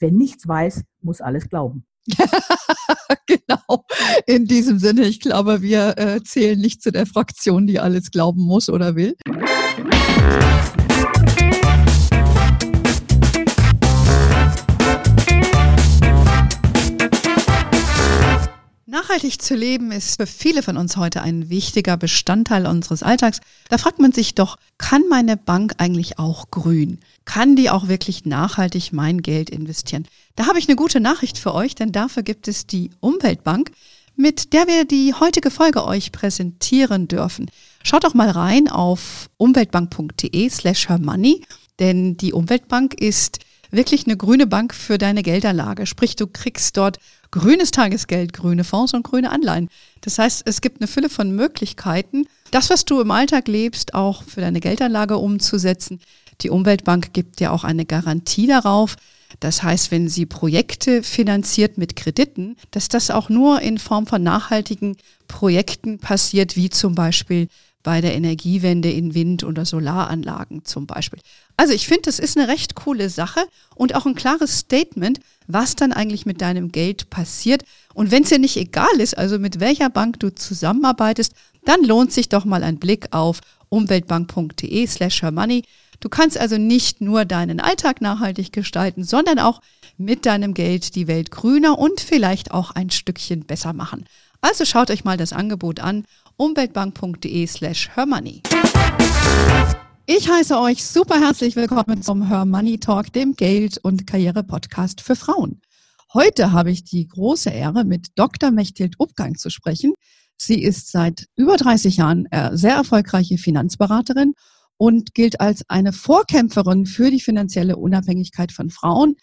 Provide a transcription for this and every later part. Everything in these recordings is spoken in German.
wer nichts weiß, muss alles glauben. genau. In diesem Sinne, ich glaube, wir äh, zählen nicht zu der Fraktion, die alles glauben muss oder will. Nachhaltig zu leben ist für viele von uns heute ein wichtiger Bestandteil unseres Alltags. Da fragt man sich doch, kann meine Bank eigentlich auch grün? Kann die auch wirklich nachhaltig mein Geld investieren? Da habe ich eine gute Nachricht für euch, denn dafür gibt es die Umweltbank, mit der wir die heutige Folge euch präsentieren dürfen. Schaut doch mal rein auf umweltbank.de slash hermoney, denn die Umweltbank ist wirklich eine grüne Bank für deine Geldanlage. Sprich, du kriegst dort grünes Tagesgeld, grüne Fonds und grüne Anleihen. Das heißt, es gibt eine Fülle von Möglichkeiten, das, was du im Alltag lebst, auch für deine Geldanlage umzusetzen. Die Umweltbank gibt dir auch eine Garantie darauf. Das heißt, wenn sie Projekte finanziert mit Krediten, dass das auch nur in Form von nachhaltigen Projekten passiert, wie zum Beispiel bei der Energiewende in Wind- oder Solaranlagen zum Beispiel. Also ich finde, das ist eine recht coole Sache und auch ein klares Statement, was dann eigentlich mit deinem Geld passiert. Und wenn es dir nicht egal ist, also mit welcher Bank du zusammenarbeitest, dann lohnt sich doch mal ein Blick auf umweltbank.de slash money. Du kannst also nicht nur deinen Alltag nachhaltig gestalten, sondern auch mit deinem Geld die Welt grüner und vielleicht auch ein Stückchen besser machen. Also schaut euch mal das Angebot an umweltbank.de slash hermoney. Ich heiße euch super herzlich willkommen zum Her Money Talk, dem Geld- und Karriere-Podcast für Frauen. Heute habe ich die große Ehre, mit Dr. Mechthild Upgang zu sprechen. Sie ist seit über 30 Jahren äh, sehr erfolgreiche Finanzberaterin und gilt als eine Vorkämpferin für die finanzielle Unabhängigkeit von Frauen.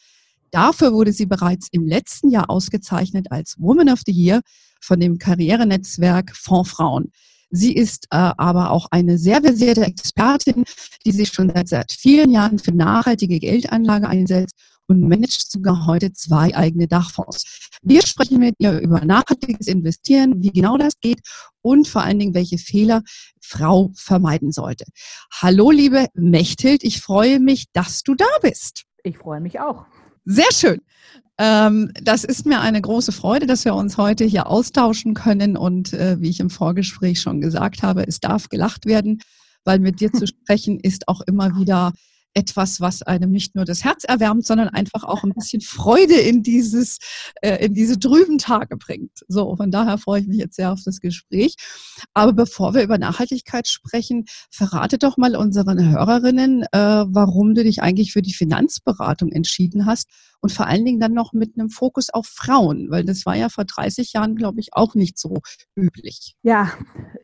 Dafür wurde sie bereits im letzten Jahr ausgezeichnet als Woman of the Year von dem Karrierenetzwerk Fonds Frauen. Sie ist äh, aber auch eine sehr versierte Expertin, die sich schon seit, seit vielen Jahren für nachhaltige Geldanlage einsetzt und managt sogar heute zwei eigene Dachfonds. Wir sprechen mit ihr über nachhaltiges Investieren, wie genau das geht und vor allen Dingen, welche Fehler Frau vermeiden sollte. Hallo, liebe Mechthild, ich freue mich, dass du da bist. Ich freue mich auch. Sehr schön. Ähm, das ist mir eine große Freude, dass wir uns heute hier austauschen können. Und äh, wie ich im Vorgespräch schon gesagt habe, es darf gelacht werden, weil mit dir zu sprechen ist auch immer wieder etwas, was einem nicht nur das Herz erwärmt, sondern einfach auch ein bisschen Freude in dieses, äh, in diese trüben Tage bringt. So, von daher freue ich mich jetzt sehr auf das Gespräch. Aber bevor wir über Nachhaltigkeit sprechen, verrate doch mal unseren Hörerinnen, äh, warum du dich eigentlich für die Finanzberatung entschieden hast und vor allen Dingen dann noch mit einem Fokus auf Frauen, weil das war ja vor 30 Jahren, glaube ich, auch nicht so üblich. Ja,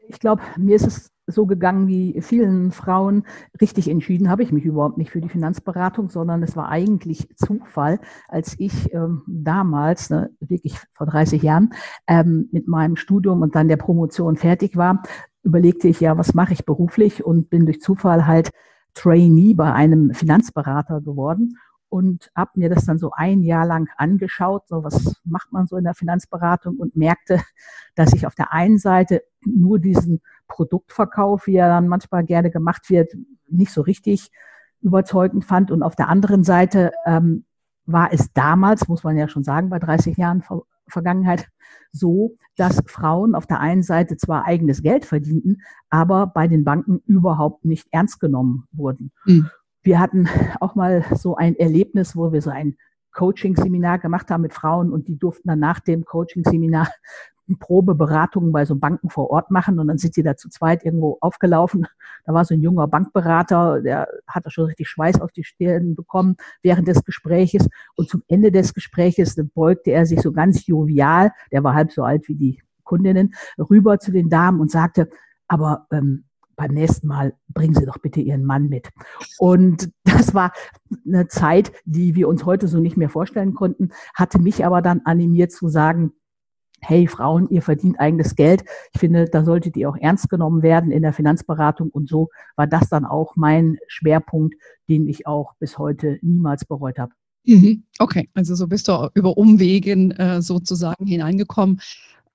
ich glaube, mir ist es so gegangen wie vielen Frauen. Richtig entschieden habe ich mich überhaupt nicht für die Finanzberatung, sondern es war eigentlich Zufall, als ich ähm, damals, ne, wirklich vor 30 Jahren, ähm, mit meinem Studium und dann der Promotion fertig war, überlegte ich ja, was mache ich beruflich und bin durch Zufall halt Trainee bei einem Finanzberater geworden und habe mir das dann so ein Jahr lang angeschaut, so was macht man so in der Finanzberatung und merkte, dass ich auf der einen Seite nur diesen Produktverkauf, wie er dann manchmal gerne gemacht wird, nicht so richtig überzeugend fand und auf der anderen Seite ähm, war es damals, muss man ja schon sagen, bei 30 Jahren Ver Vergangenheit so, dass Frauen auf der einen Seite zwar eigenes Geld verdienten, aber bei den Banken überhaupt nicht ernst genommen wurden. Mhm. Wir hatten auch mal so ein Erlebnis, wo wir so ein Coaching-Seminar gemacht haben mit Frauen und die durften dann nach dem Coaching-Seminar Probeberatungen bei so Banken vor Ort machen und dann sind sie da zu zweit irgendwo aufgelaufen. Da war so ein junger Bankberater, der hatte schon richtig Schweiß auf die Stirn bekommen während des Gespräches und zum Ende des Gespräches beugte er sich so ganz jovial, der war halb so alt wie die Kundinnen, rüber zu den Damen und sagte, aber ähm, beim nächsten Mal bringen Sie doch bitte Ihren Mann mit. Und das war eine Zeit, die wir uns heute so nicht mehr vorstellen konnten, hatte mich aber dann animiert zu sagen, hey Frauen, ihr verdient eigenes Geld. Ich finde, da solltet ihr auch ernst genommen werden in der Finanzberatung. Und so war das dann auch mein Schwerpunkt, den ich auch bis heute niemals bereut habe. Mhm. Okay, also so bist du über Umwegen äh, sozusagen hineingekommen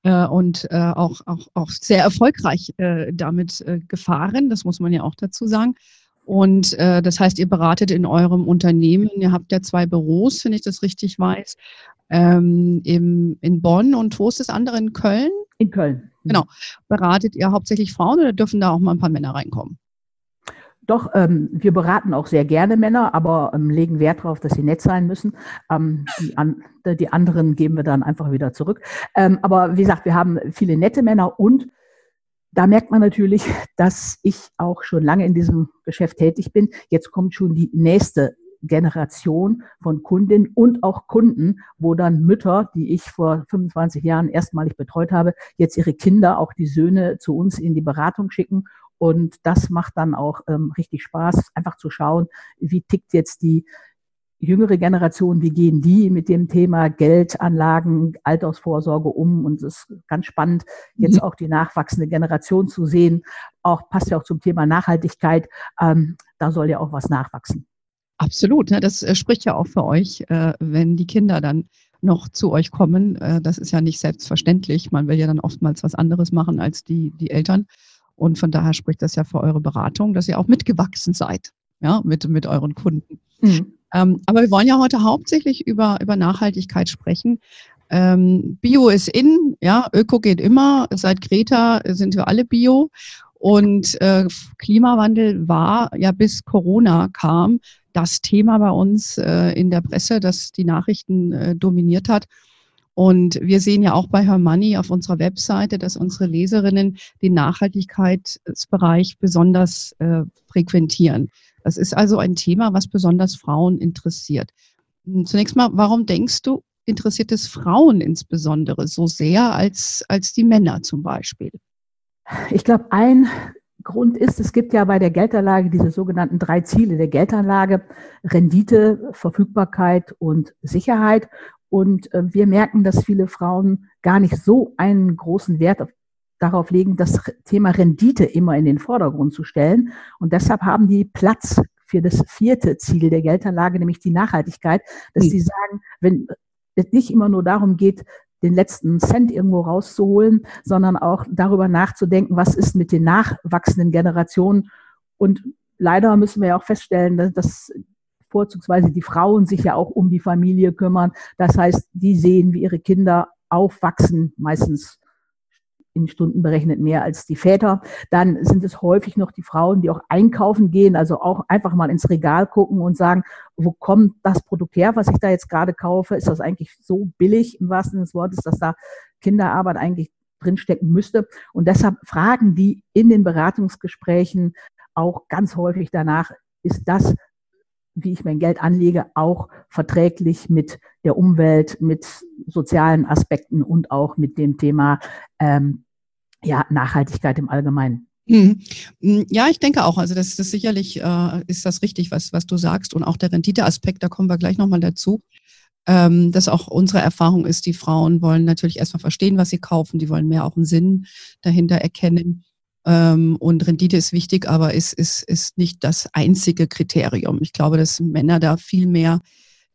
äh, und äh, auch, auch, auch sehr erfolgreich äh, damit äh, gefahren. Das muss man ja auch dazu sagen. Und äh, das heißt, ihr beratet in eurem Unternehmen, ihr habt ja zwei Büros, wenn ich das richtig weiß, ähm, im, in Bonn und wo ist das andere in Köln? In Köln. Genau. Beratet ihr hauptsächlich Frauen oder dürfen da auch mal ein paar Männer reinkommen? Doch, ähm, wir beraten auch sehr gerne Männer, aber ähm, legen Wert darauf, dass sie nett sein müssen. Ähm, die, an, die, anderen geben wir dann einfach wieder zurück. Ähm, aber wie gesagt, wir haben viele nette Männer und da merkt man natürlich, dass ich auch schon lange in diesem Geschäft tätig bin. Jetzt kommt schon die nächste Generation von Kundinnen und auch Kunden, wo dann Mütter, die ich vor 25 Jahren erstmalig betreut habe, jetzt ihre Kinder, auch die Söhne zu uns in die Beratung schicken. Und das macht dann auch ähm, richtig Spaß, einfach zu schauen, wie tickt jetzt die jüngere Generation, wie gehen die mit dem Thema Geldanlagen, Altersvorsorge um? Und es ist ganz spannend, jetzt mhm. auch die nachwachsende Generation zu sehen. Auch passt ja auch zum Thema Nachhaltigkeit. Ähm, da soll ja auch was nachwachsen. Absolut. Ne? Das äh, spricht ja auch für euch, äh, wenn die Kinder dann noch zu euch kommen. Äh, das ist ja nicht selbstverständlich. Man will ja dann oftmals was anderes machen als die, die Eltern. Und von daher spricht das ja für eure Beratung, dass ihr auch mitgewachsen seid, ja, mit, mit euren Kunden. Mhm. Ähm, aber wir wollen ja heute hauptsächlich über, über Nachhaltigkeit sprechen. Ähm, Bio ist in, ja, Öko geht immer. Seit Greta sind wir alle Bio. Und äh, Klimawandel war ja bis Corona kam das Thema bei uns äh, in der Presse, das die Nachrichten äh, dominiert hat. Und wir sehen ja auch bei Her Money auf unserer Webseite, dass unsere Leserinnen den Nachhaltigkeitsbereich besonders äh, frequentieren. Das ist also ein Thema, was besonders Frauen interessiert. Zunächst mal, warum denkst du, interessiert es Frauen insbesondere so sehr als, als die Männer zum Beispiel? Ich glaube, ein Grund ist, es gibt ja bei der Geldanlage diese sogenannten drei Ziele der Geldanlage, Rendite, Verfügbarkeit und Sicherheit. Und äh, wir merken, dass viele Frauen gar nicht so einen großen Wert auf, darauf legen, das Thema Rendite immer in den Vordergrund zu stellen. Und deshalb haben die Platz für das vierte Ziel der Geldanlage, nämlich die Nachhaltigkeit, dass sie sagen, wenn es nicht immer nur darum geht, den letzten Cent irgendwo rauszuholen, sondern auch darüber nachzudenken, was ist mit den nachwachsenden Generationen. Und leider müssen wir ja auch feststellen, dass vorzugsweise die Frauen sich ja auch um die Familie kümmern. Das heißt, die sehen, wie ihre Kinder aufwachsen, meistens in Stunden berechnet mehr als die Väter. Dann sind es häufig noch die Frauen, die auch einkaufen gehen, also auch einfach mal ins Regal gucken und sagen, wo kommt das Produkt her, was ich da jetzt gerade kaufe? Ist das eigentlich so billig im wahrsten Sinne des Wortes, dass da Kinderarbeit eigentlich drinstecken müsste? Und deshalb fragen die in den Beratungsgesprächen auch ganz häufig danach, ist das wie ich mein Geld anlege, auch verträglich mit der Umwelt, mit sozialen Aspekten und auch mit dem Thema ähm, ja, Nachhaltigkeit im Allgemeinen. Mhm. Mhm. Ja, ich denke auch. Also das, das sicherlich äh, ist das richtig, was, was du sagst. Und auch der Renditeaspekt, da kommen wir gleich nochmal dazu. Ähm, dass auch unsere Erfahrung ist, die Frauen wollen natürlich erstmal verstehen, was sie kaufen, die wollen mehr auch einen Sinn dahinter erkennen. Ähm, und Rendite ist wichtig, aber ist, ist, ist nicht das einzige Kriterium. Ich glaube, dass Männer da viel mehr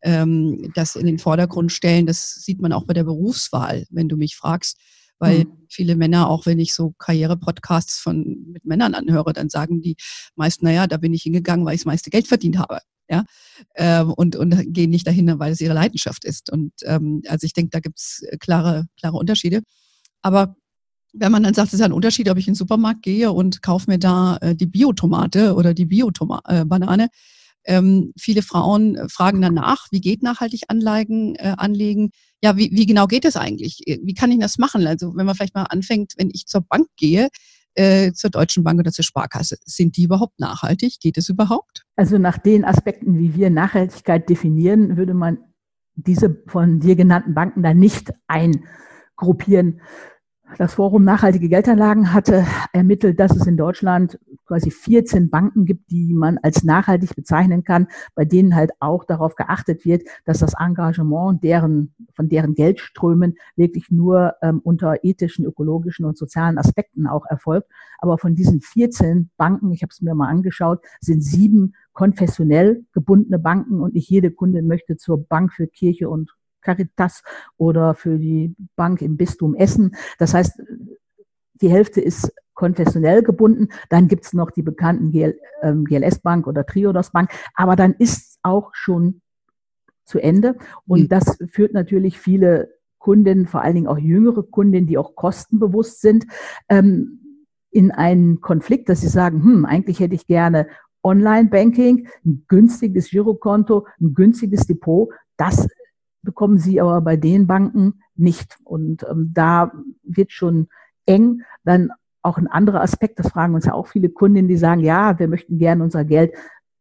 ähm, das in den Vordergrund stellen. Das sieht man auch bei der Berufswahl, wenn du mich fragst. Weil mhm. viele Männer, auch wenn ich so Karriere-Podcasts von mit Männern anhöre, dann sagen die meist, naja, da bin ich hingegangen, weil ich das meiste Geld verdient habe. Ja, ähm, und, und gehen nicht dahin, weil es ihre Leidenschaft ist. Und ähm, also ich denke, da gibt's klare, klare Unterschiede. Aber wenn man dann sagt, es ist ein Unterschied, ob ich in den Supermarkt gehe und kaufe mir da äh, die Biotomate oder die Biobanane. Äh, ähm, viele Frauen fragen danach, wie geht nachhaltig Anlagen äh, anlegen? Ja, wie, wie genau geht das eigentlich? Äh, wie kann ich das machen? Also wenn man vielleicht mal anfängt, wenn ich zur Bank gehe, äh, zur Deutschen Bank oder zur Sparkasse, sind die überhaupt nachhaltig? Geht es überhaupt? Also nach den Aspekten, wie wir Nachhaltigkeit definieren, würde man diese von dir genannten Banken da nicht eingruppieren. Das Forum Nachhaltige Geldanlagen hatte ermittelt, dass es in Deutschland quasi 14 Banken gibt, die man als nachhaltig bezeichnen kann, bei denen halt auch darauf geachtet wird, dass das Engagement deren, von deren Geldströmen wirklich nur ähm, unter ethischen, ökologischen und sozialen Aspekten auch erfolgt. Aber von diesen 14 Banken, ich habe es mir mal angeschaut, sind sieben konfessionell gebundene Banken und nicht jede Kundin möchte zur Bank für Kirche und Caritas oder für die Bank im Bistum Essen. Das heißt, die Hälfte ist konfessionell gebunden. Dann gibt es noch die bekannten GL, ähm, GLS Bank oder Triodos Bank. Aber dann ist auch schon zu Ende. Und mhm. das führt natürlich viele Kundinnen, vor allen Dingen auch jüngere Kundinnen, die auch kostenbewusst sind, ähm, in einen Konflikt, dass sie sagen, hm, eigentlich hätte ich gerne Online-Banking, ein günstiges Girokonto, ein günstiges Depot. Das bekommen sie aber bei den Banken nicht. Und ähm, da wird schon eng. Dann auch ein anderer Aspekt, das fragen uns ja auch viele Kundinnen, die sagen, ja, wir möchten gerne unser Geld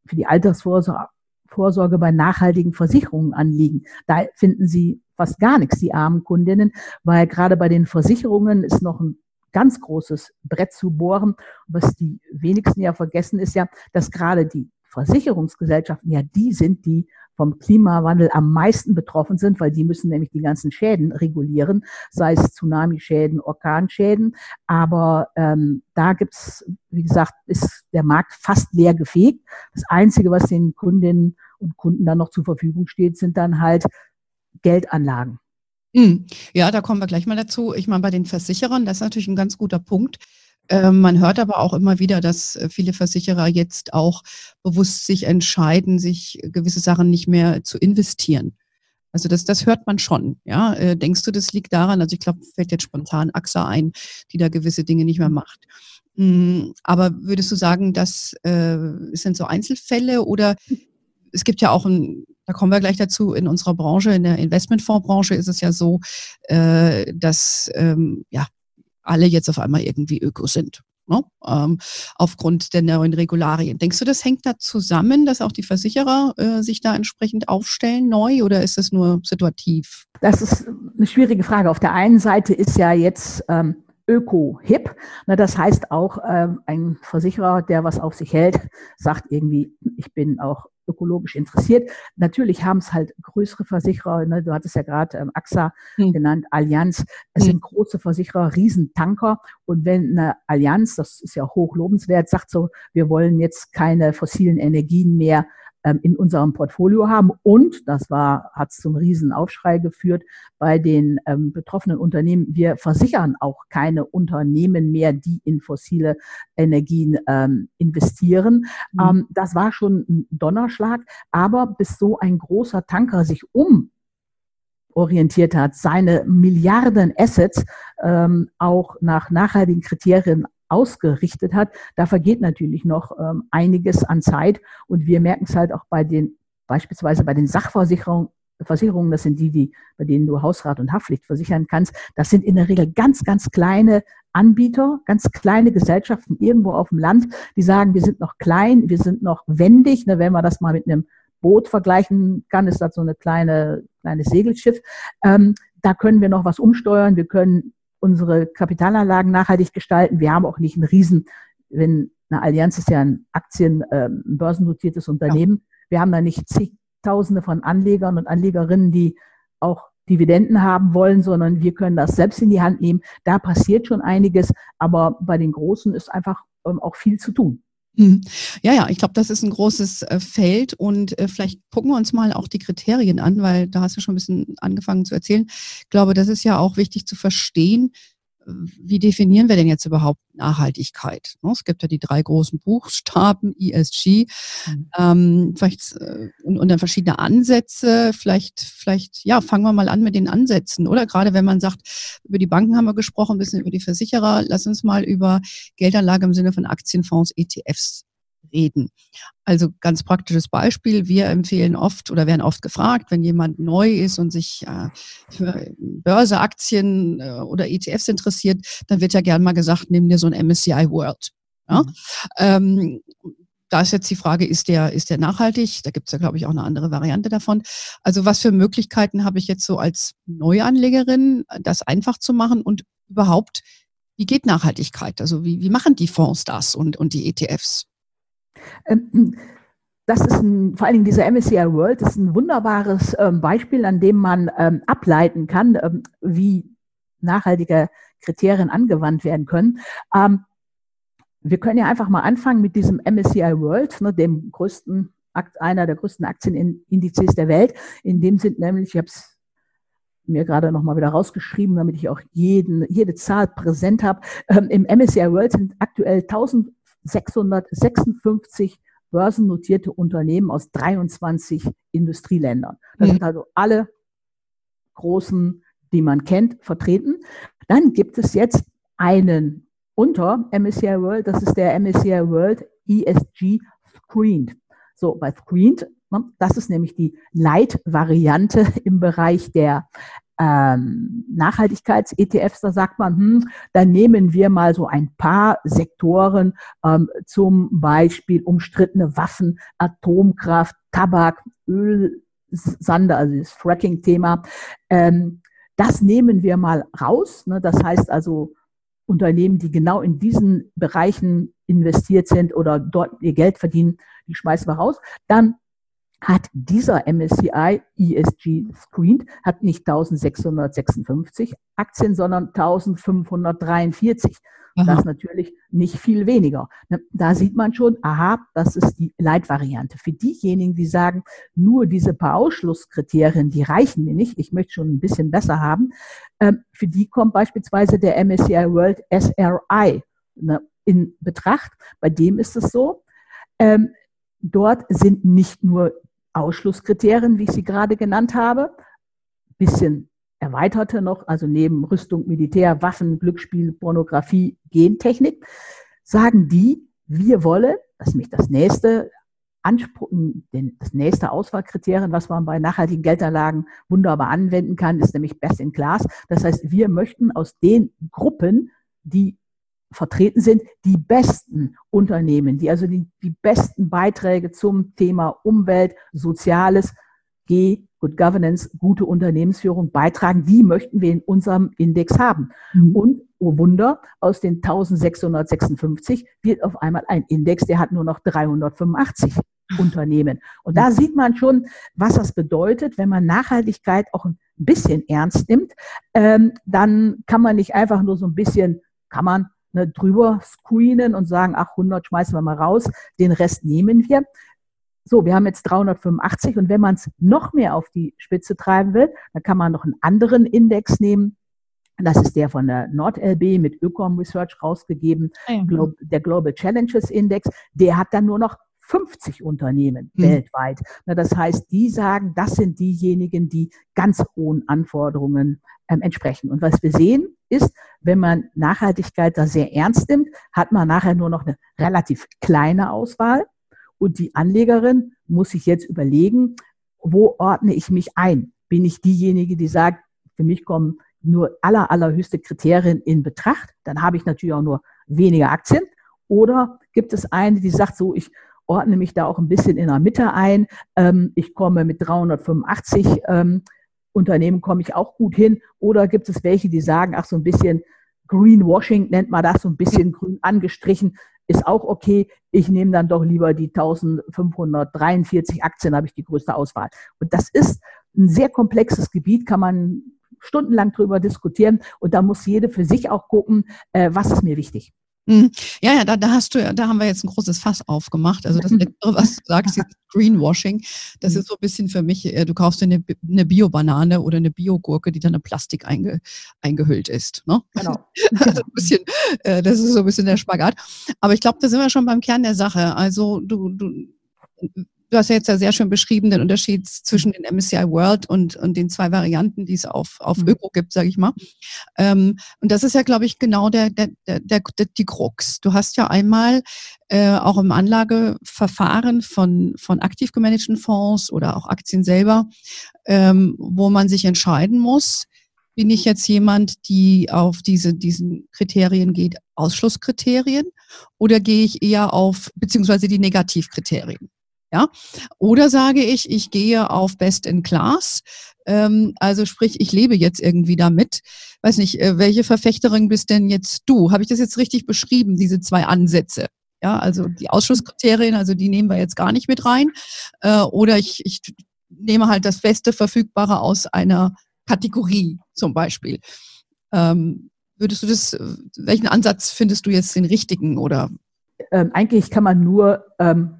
für die Altersvorsorge bei nachhaltigen Versicherungen anliegen. Da finden sie fast gar nichts, die armen Kundinnen, weil gerade bei den Versicherungen ist noch ein ganz großes Brett zu bohren. Was die wenigsten ja vergessen, ist ja, dass gerade die Versicherungsgesellschaften ja die sind, die vom Klimawandel am meisten betroffen sind, weil die müssen nämlich die ganzen Schäden regulieren, sei es Tsunamischäden, Orkanschäden. Aber ähm, da gibt's, wie gesagt, ist der Markt fast leer gefegt. Das Einzige, was den Kundinnen und Kunden dann noch zur Verfügung steht, sind dann halt Geldanlagen. Hm. Ja, da kommen wir gleich mal dazu. Ich meine, bei den Versicherern, das ist natürlich ein ganz guter Punkt. Ähm, man hört aber auch immer wieder, dass äh, viele Versicherer jetzt auch bewusst sich entscheiden, sich gewisse Sachen nicht mehr zu investieren. Also das, das hört man schon. Ja, äh, denkst du, das liegt daran? Also ich glaube, fällt jetzt spontan AXA ein, die da gewisse Dinge nicht mehr macht. Hm, aber würdest du sagen, das äh, sind so Einzelfälle oder es gibt ja auch ein da kommen wir gleich dazu. In unserer Branche, in der Investmentfondsbranche ist es ja so, äh, dass ähm, ja alle jetzt auf einmal irgendwie Öko sind. Ne? Ähm, aufgrund der neuen Regularien. Denkst du, das hängt da zusammen, dass auch die Versicherer äh, sich da entsprechend aufstellen neu oder ist es nur situativ? Das ist eine schwierige Frage. Auf der einen Seite ist ja jetzt ähm, Öko-Hip. Das heißt auch, ähm, ein Versicherer, der was auf sich hält, sagt irgendwie, ich bin auch ökologisch interessiert. Natürlich haben es halt größere Versicherer, ne? du hattest ja gerade ähm, AXA mhm. genannt, Allianz. Es mhm. sind große Versicherer, Riesentanker. Und wenn eine Allianz, das ist ja hoch lobenswert, sagt so, wir wollen jetzt keine fossilen Energien mehr in unserem Portfolio haben. Und, das war, hat zum Riesenaufschrei geführt bei den ähm, betroffenen Unternehmen, wir versichern auch keine Unternehmen mehr, die in fossile Energien ähm, investieren. Mhm. Ähm, das war schon ein Donnerschlag. Aber bis so ein großer Tanker sich um orientiert hat, seine Milliarden Assets ähm, auch nach nachhaltigen Kriterien ausgerichtet hat, da vergeht natürlich noch ähm, einiges an Zeit. Und wir merken es halt auch bei den, beispielsweise bei den Sachversicherungen, Versicherungen, das sind die, die, bei denen du Hausrat und Haftpflicht versichern kannst. Das sind in der Regel ganz, ganz kleine Anbieter, ganz kleine Gesellschaften irgendwo auf dem Land, die sagen, wir sind noch klein, wir sind noch wendig. Ne, wenn man das mal mit einem Boot vergleichen kann, ist das so eine kleine, kleines Segelschiff. Ähm, da können wir noch was umsteuern. Wir können unsere Kapitalanlagen nachhaltig gestalten. Wir haben auch nicht einen Riesen, wenn eine Allianz ist ja ein Aktien, äh, ein börsennotiertes Unternehmen. Ja. Wir haben da nicht zigtausende von Anlegern und Anlegerinnen, die auch Dividenden haben wollen, sondern wir können das selbst in die Hand nehmen. Da passiert schon einiges, aber bei den Großen ist einfach ähm, auch viel zu tun. Mhm. Ja, ja, ich glaube, das ist ein großes äh, Feld und äh, vielleicht gucken wir uns mal auch die Kriterien an, weil da hast du schon ein bisschen angefangen zu erzählen. Ich glaube, das ist ja auch wichtig zu verstehen, wie definieren wir denn jetzt überhaupt Nachhaltigkeit? Ne, es gibt ja die drei großen Buchstaben, ESG, mhm. ähm, vielleicht äh, und, und dann verschiedene Ansätze. Vielleicht, vielleicht, ja, fangen wir mal an mit den Ansätzen, oder? Gerade wenn man sagt, über die Banken haben wir gesprochen, ein bisschen über die Versicherer. Lass uns mal über Geldanlage im Sinne von Aktienfonds, ETFs reden. Also ganz praktisches Beispiel. Wir empfehlen oft oder werden oft gefragt, wenn jemand neu ist und sich äh, für Börseaktien äh, oder ETFs interessiert, dann wird ja gern mal gesagt, nimm dir so ein MSCI World. Ja? Mhm. Ähm, da ist jetzt die Frage, ist der, ist der nachhaltig? Da gibt es ja, glaube ich, auch eine andere Variante davon. Also was für Möglichkeiten habe ich jetzt so als Neuanlegerin, das einfach zu machen und überhaupt, wie geht Nachhaltigkeit? Also wie, wie machen die Fonds das und, und die ETFs? Ähm, das ist ein, vor allen Dingen dieser MSCI World ist ein wunderbares ähm, Beispiel, an dem man ähm, ableiten kann, wie nachhaltige Kriterien angewandt werden können. Wir können ja einfach mal anfangen mit diesem MSCI World, ne, dem größten einer der größten Aktienindizes der Welt. In dem sind nämlich, ich habe es mir gerade noch mal wieder rausgeschrieben, damit ich auch jeden, jede Zahl präsent habe. Ähm, Im MSCI World sind aktuell 1656 börsennotierte Unternehmen aus 23 Industrieländern. Das mhm. sind also alle großen, die man kennt, vertreten. Dann gibt es jetzt einen unter MSCI World, das ist der MSCI World ESG Screened. So, bei Screened, ne, das ist nämlich die Leitvariante im Bereich der ähm, Nachhaltigkeits-ETFs, da sagt man, hm, da nehmen wir mal so ein paar Sektoren, ähm, zum Beispiel umstrittene Waffen, Atomkraft, Tabak, Öl, Sande, also das Fracking-Thema. Ähm, das nehmen wir mal raus. Ne? Das heißt also, Unternehmen, die genau in diesen Bereichen investiert sind oder dort ihr Geld verdienen, die schmeißen wir raus. Dann hat dieser MSCI ESG Screened hat nicht 1656 Aktien, sondern 1543. Aha. Das ist natürlich nicht viel weniger. Ne, da sieht man schon, aha, das ist die Leitvariante. Für diejenigen, die sagen, nur diese paar Ausschlusskriterien, die reichen mir nicht, ich möchte schon ein bisschen besser haben, ähm, für die kommt beispielsweise der MSCI World SRI ne, in Betracht. Bei dem ist es so, ähm, dort sind nicht nur Ausschlusskriterien, wie ich sie gerade genannt habe, bisschen erweiterte noch, also neben Rüstung, Militär, Waffen, Glücksspiel, Pornografie, Gentechnik, sagen die, wir wollen, das ist nämlich das nächste Anspruch, das nächste Auswahlkriterium, was man bei nachhaltigen Geldanlagen wunderbar anwenden kann, ist nämlich Best in Class. Das heißt, wir möchten aus den Gruppen, die vertreten sind, die besten Unternehmen, die also die, die besten Beiträge zum Thema Umwelt, Soziales, G, Good Governance, gute Unternehmensführung beitragen, die möchten wir in unserem Index haben. Mhm. Und, oh Wunder, aus den 1656 wird auf einmal ein Index, der hat nur noch 385 Unternehmen. Und da sieht man schon, was das bedeutet, wenn man Nachhaltigkeit auch ein bisschen ernst nimmt, ähm, dann kann man nicht einfach nur so ein bisschen, kann man ne, drüber screenen und sagen, ach, 100 schmeißen wir mal raus, den Rest nehmen wir. So, wir haben jetzt 385 und wenn man es noch mehr auf die Spitze treiben will, dann kann man noch einen anderen Index nehmen. Das ist der von der NordLB mit Ökom Research rausgegeben, mhm. der Global Challenges Index. Der hat dann nur noch 50 Unternehmen mhm. weltweit. das heißt, die sagen, das sind diejenigen, die ganz hohen Anforderungen entsprechen. Und was wir sehen, ist, wenn man Nachhaltigkeit da sehr ernst nimmt, hat man nachher nur noch eine relativ kleine Auswahl. Und die Anlegerin muss sich jetzt überlegen, wo ordne ich mich ein? Bin ich diejenige, die sagt, für mich kommen nur aller, allerhöchste Kriterien in Betracht? Dann habe ich natürlich auch nur weniger Aktien. Oder gibt es eine, die sagt so, ich ordne mich da auch ein bisschen in der Mitte ein. Ähm, ich komme mit 385 ähm, Unternehmen komme ich auch gut hin. Oder gibt es welche, die sagen, ach so ein bisschen Greenwashing nennt man das, so ein bisschen grün angestrichen, ist auch okay. Ich nehme dann doch lieber die 1543 Aktien, habe ich die größte Auswahl. Und das ist ein sehr komplexes Gebiet, kann man stundenlang drüber diskutieren. Und da muss jede für sich auch gucken, äh, was ist mir wichtig. Mhm. Ja, ja, da, da hast du ja, da haben wir jetzt ein großes Fass aufgemacht. Also das letztere, was du sagst, ist Greenwashing, das ist so ein bisschen für mich, äh, du kaufst dir eine, eine Bio-Banane oder eine Biogurke, die dann in Plastik einge, eingehüllt ist. Ne? Genau. also ein bisschen, äh, das ist so ein bisschen der Spagat. Aber ich glaube, da sind wir schon beim Kern der Sache. Also du, du du hast ja jetzt ja sehr schön beschrieben, den Unterschied zwischen den MSCI World und, und den zwei Varianten, die es auf, auf mhm. Öko gibt, sage ich mal. Ähm, und das ist ja, glaube ich, genau der, der, der, der, die Krux. Du hast ja einmal äh, auch im Anlageverfahren von, von aktiv gemanagten Fonds oder auch Aktien selber, ähm, wo man sich entscheiden muss, bin ich jetzt jemand, die auf diese, diesen Kriterien geht, Ausschlusskriterien, oder gehe ich eher auf, beziehungsweise die Negativkriterien? Ja? Oder sage ich, ich gehe auf Best in Class, ähm, also sprich, ich lebe jetzt irgendwie damit. Weiß nicht, äh, welche Verfechterin bist denn jetzt du? Habe ich das jetzt richtig beschrieben, diese zwei Ansätze? Ja, also die Ausschlusskriterien, also die nehmen wir jetzt gar nicht mit rein. Äh, oder ich, ich nehme halt das Beste Verfügbare aus einer Kategorie zum Beispiel. Ähm, würdest du das, äh, welchen Ansatz findest du jetzt den richtigen oder? Ähm, eigentlich kann man nur ähm,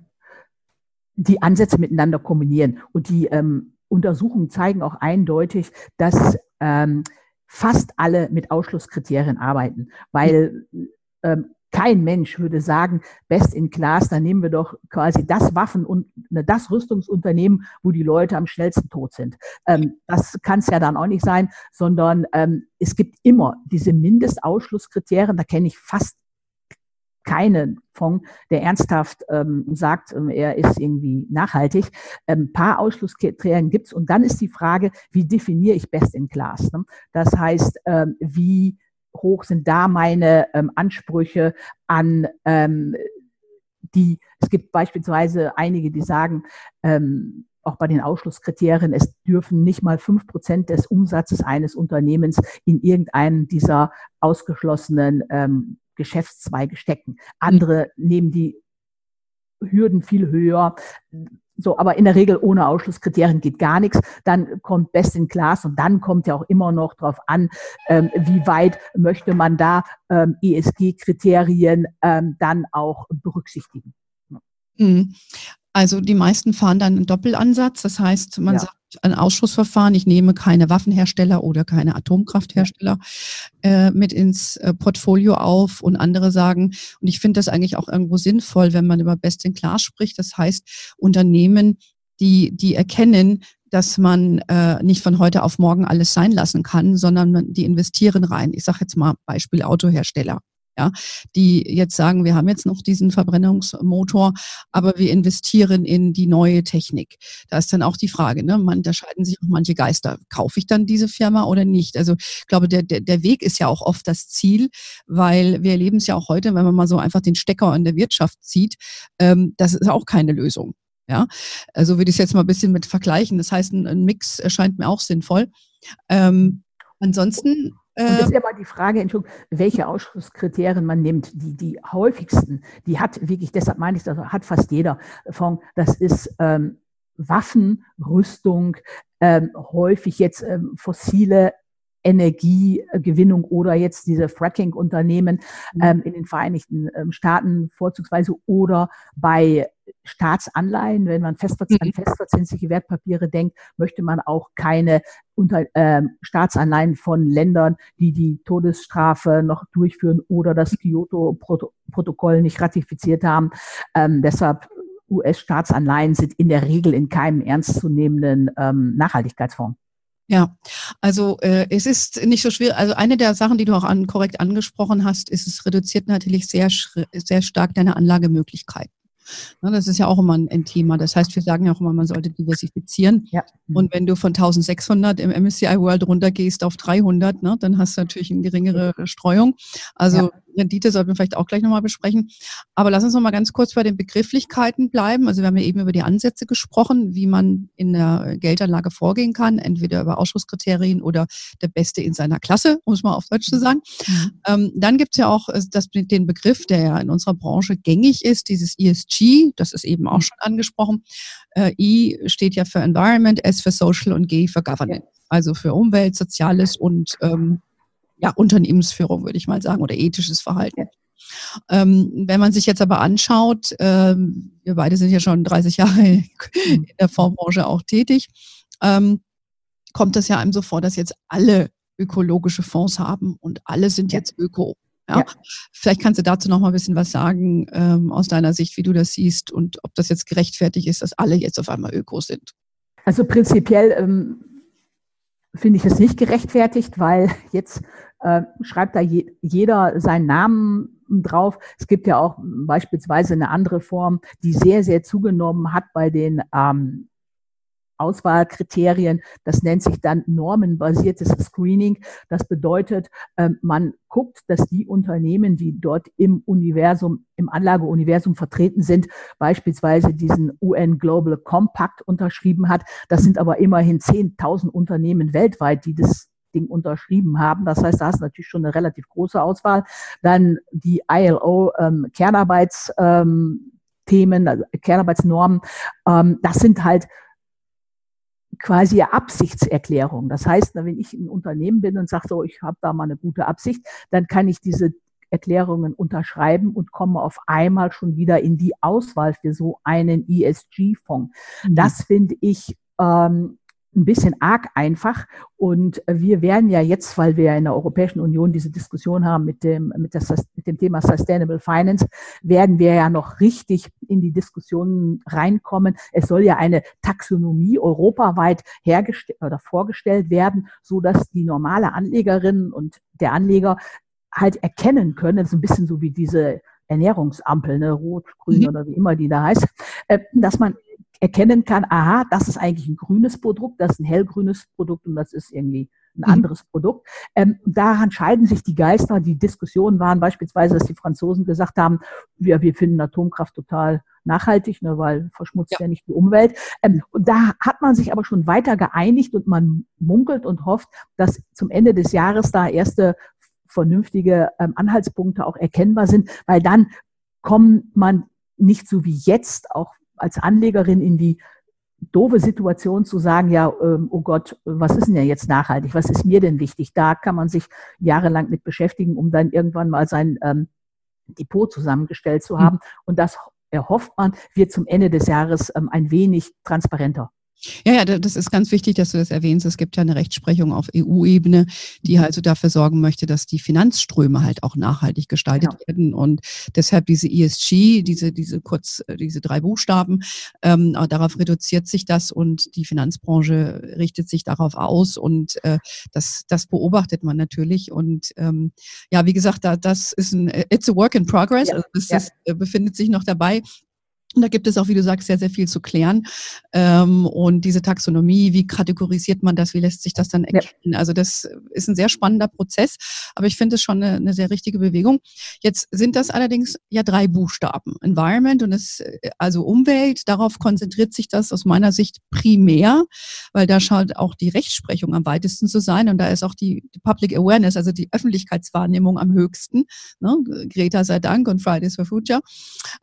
die Ansätze miteinander kombinieren. Und die ähm, Untersuchungen zeigen auch eindeutig, dass ähm, fast alle mit Ausschlusskriterien arbeiten, weil ähm, kein Mensch würde sagen, best in class, dann nehmen wir doch quasi das Waffen und ne, das Rüstungsunternehmen, wo die Leute am schnellsten tot sind. Ähm, das kann es ja dann auch nicht sein, sondern ähm, es gibt immer diese Mindestausschlusskriterien, da kenne ich fast keinen Fonds, der ernsthaft ähm, sagt, ähm, er ist irgendwie nachhaltig. Ein ähm, paar Ausschlusskriterien gibt es und dann ist die Frage, wie definiere ich Best in Class? Ne? Das heißt, ähm, wie hoch sind da meine ähm, Ansprüche an ähm, die, es gibt beispielsweise einige, die sagen, auch bei den Ausschlusskriterien, es dürfen nicht mal fünf Prozent des Umsatzes eines Unternehmens in irgendeinem dieser ausgeschlossenen ähm, Geschäftszweige stecken. Andere nehmen die Hürden viel höher. So, aber in der Regel ohne Ausschlusskriterien geht gar nichts. Dann kommt Best in Class und dann kommt ja auch immer noch darauf an, ähm, wie weit möchte man da ähm, ESG-Kriterien ähm, dann auch berücksichtigen. Mhm. Also die meisten fahren dann einen Doppelansatz. Das heißt, man ja. sagt ein Ausschussverfahren, ich nehme keine Waffenhersteller oder keine Atomkrafthersteller äh, mit ins äh, Portfolio auf und andere sagen, und ich finde das eigentlich auch irgendwo sinnvoll, wenn man über Best in Class spricht. Das heißt, Unternehmen, die, die erkennen, dass man äh, nicht von heute auf morgen alles sein lassen kann, sondern die investieren rein. Ich sage jetzt mal Beispiel Autohersteller ja, die jetzt sagen, wir haben jetzt noch diesen Verbrennungsmotor, aber wir investieren in die neue Technik. Da ist dann auch die Frage, ne, man, da scheiden sich auch manche Geister. Kaufe ich dann diese Firma oder nicht? Also ich glaube, der, der, der Weg ist ja auch oft das Ziel, weil wir erleben es ja auch heute, wenn man mal so einfach den Stecker in der Wirtschaft zieht, ähm, das ist auch keine Lösung. Ja, also würde ich es jetzt mal ein bisschen mit vergleichen. Das heißt, ein, ein Mix erscheint mir auch sinnvoll. Ähm, ansonsten und das ist ja mal die Frage, Entschuldigung, welche Ausschlusskriterien man nimmt. Die, die häufigsten, die hat wirklich, deshalb meine ich das, hat fast jeder Fonds, das ist ähm, Waffen, Rüstung, ähm, häufig jetzt ähm, fossile Energiegewinnung oder jetzt diese Fracking-Unternehmen mhm. ähm, in den Vereinigten ähm, Staaten vorzugsweise oder bei Staatsanleihen, wenn man festverz an mhm. festverzinsliche Wertpapiere denkt, möchte man auch keine unter, ähm, Staatsanleihen von Ländern, die die Todesstrafe noch durchführen oder das Kyoto-Protokoll nicht ratifiziert haben. Ähm, deshalb US-Staatsanleihen sind in der Regel in keinem ernstzunehmenden ähm, Nachhaltigkeitsfonds. Ja, also äh, es ist nicht so schwierig. Also eine der Sachen, die du auch an, korrekt angesprochen hast, ist, es reduziert natürlich sehr, sehr stark deine Anlagemöglichkeiten. Ne, das ist ja auch immer ein, Thema. Das heißt, wir sagen ja auch immer, man sollte diversifizieren. Ja. Und wenn du von 1600 im MSCI World runtergehst auf 300, ne, dann hast du natürlich eine geringere Streuung. Also ja. Rendite sollten wir vielleicht auch gleich nochmal besprechen. Aber lass uns nochmal ganz kurz bei den Begrifflichkeiten bleiben. Also wir haben ja eben über die Ansätze gesprochen, wie man in der Geldanlage vorgehen kann, entweder über Ausschusskriterien oder der Beste in seiner Klasse, um es mal auf Deutsch zu sagen. Mhm. Ähm, dann gibt es ja auch äh, das, den Begriff, der ja in unserer Branche gängig ist, dieses ESG, das ist eben auch mhm. schon angesprochen. Äh, I steht ja für Environment, S für Social und G für Governance. Also für Umwelt, Soziales und ähm, ja, Unternehmensführung, würde ich mal sagen, oder ethisches Verhalten. Ähm, wenn man sich jetzt aber anschaut, ähm, wir beide sind ja schon 30 Jahre mhm. in der Fondsbranche auch tätig, ähm, kommt das ja einem so vor, dass jetzt alle ökologische Fonds haben und alle sind ja. jetzt öko. Ja? ja? Vielleicht kannst du dazu noch mal ein bisschen was sagen ähm, aus deiner Sicht, wie du das siehst und ob das jetzt gerechtfertigt ist, dass alle jetzt auf einmal öko sind. Also prinzipiell ähm, finde ich es nicht gerechtfertigt, weil jetzt äh, schreibt da je, jeder seinen Namen drauf. Es gibt ja auch beispielsweise eine andere Form, die sehr, sehr zugenommen hat bei den ähm, Auswahlkriterien. Das nennt sich dann normenbasiertes Screening. Das bedeutet, ähm, man guckt, dass die Unternehmen, die dort im Universum, im Anlageuniversum vertreten sind, beispielsweise diesen UN Global Compact unterschrieben hat. Das sind aber immerhin 10.000 Unternehmen weltweit, die das Ding unterschrieben haben. Das heißt, da hast du natürlich schon eine relativ große Auswahl. Dann die ILO ähm, Kernarbeits ähm, also Kernarbeitsnormen, ähm, das sind halt quasi Absichtserklärung. Das heißt, wenn ich ein Unternehmen bin und sage so, ich habe da mal eine gute Absicht, dann kann ich diese Erklärungen unterschreiben und komme auf einmal schon wieder in die Auswahl für so einen ESG-Fonds. Mhm. Das finde ich ähm, ein bisschen arg einfach. Und wir werden ja jetzt, weil wir ja in der Europäischen Union diese Diskussion haben mit dem, mit, das, mit dem Thema Sustainable Finance, werden wir ja noch richtig in die Diskussionen reinkommen. Es soll ja eine Taxonomie europaweit hergestellt oder vorgestellt werden, so dass die normale Anlegerin und der Anleger halt erkennen können, das ist ein bisschen so wie diese Ernährungsampel, ne, rot, grün mhm. oder wie immer die da heißt, äh, dass man erkennen kann, aha, das ist eigentlich ein grünes Produkt, das ist ein hellgrünes Produkt und das ist irgendwie ein mhm. anderes Produkt. Ähm, daran scheiden sich die Geister. Die Diskussionen waren beispielsweise, dass die Franzosen gesagt haben, wir, wir finden Atomkraft total nachhaltig, ne, weil verschmutzt ja. ja nicht die Umwelt. Ähm, und da hat man sich aber schon weiter geeinigt und man munkelt und hofft, dass zum Ende des Jahres da erste vernünftige ähm, Anhaltspunkte auch erkennbar sind, weil dann kommt man nicht so wie jetzt auch als Anlegerin in die doofe Situation zu sagen, ja, ähm, oh Gott, was ist denn ja jetzt nachhaltig? Was ist mir denn wichtig? Da kann man sich jahrelang mit beschäftigen, um dann irgendwann mal sein ähm, Depot zusammengestellt zu haben. Mhm. Und das erhofft man, wird zum Ende des Jahres ähm, ein wenig transparenter. Ja, ja, das ist ganz wichtig, dass du das erwähnst. Es gibt ja eine Rechtsprechung auf EU-Ebene, die also dafür sorgen möchte, dass die Finanzströme halt auch nachhaltig gestaltet genau. werden. Und deshalb diese ESG, diese, diese kurz, diese drei Buchstaben, ähm, darauf reduziert sich das und die Finanzbranche richtet sich darauf aus und äh, das, das beobachtet man natürlich. Und ähm, ja, wie gesagt, da, das ist ein, it's a work in progress. Ja. Also das ja. ist, äh, befindet sich noch dabei. Und da gibt es auch, wie du sagst, sehr, sehr viel zu klären. Ähm, und diese Taxonomie, wie kategorisiert man das, wie lässt sich das dann erkennen? Ja. Also das ist ein sehr spannender Prozess, aber ich finde es schon eine, eine, sehr richtige Bewegung. Jetzt sind das allerdings ja drei Buchstaben. Environment und es, also Umwelt, darauf konzentriert sich das aus meiner Sicht primär, weil da schaut auch die Rechtsprechung am weitesten zu sein und da ist auch die, die Public Awareness, also die Öffentlichkeitswahrnehmung am höchsten. Ne? Greta sei Dank und Fridays for Future.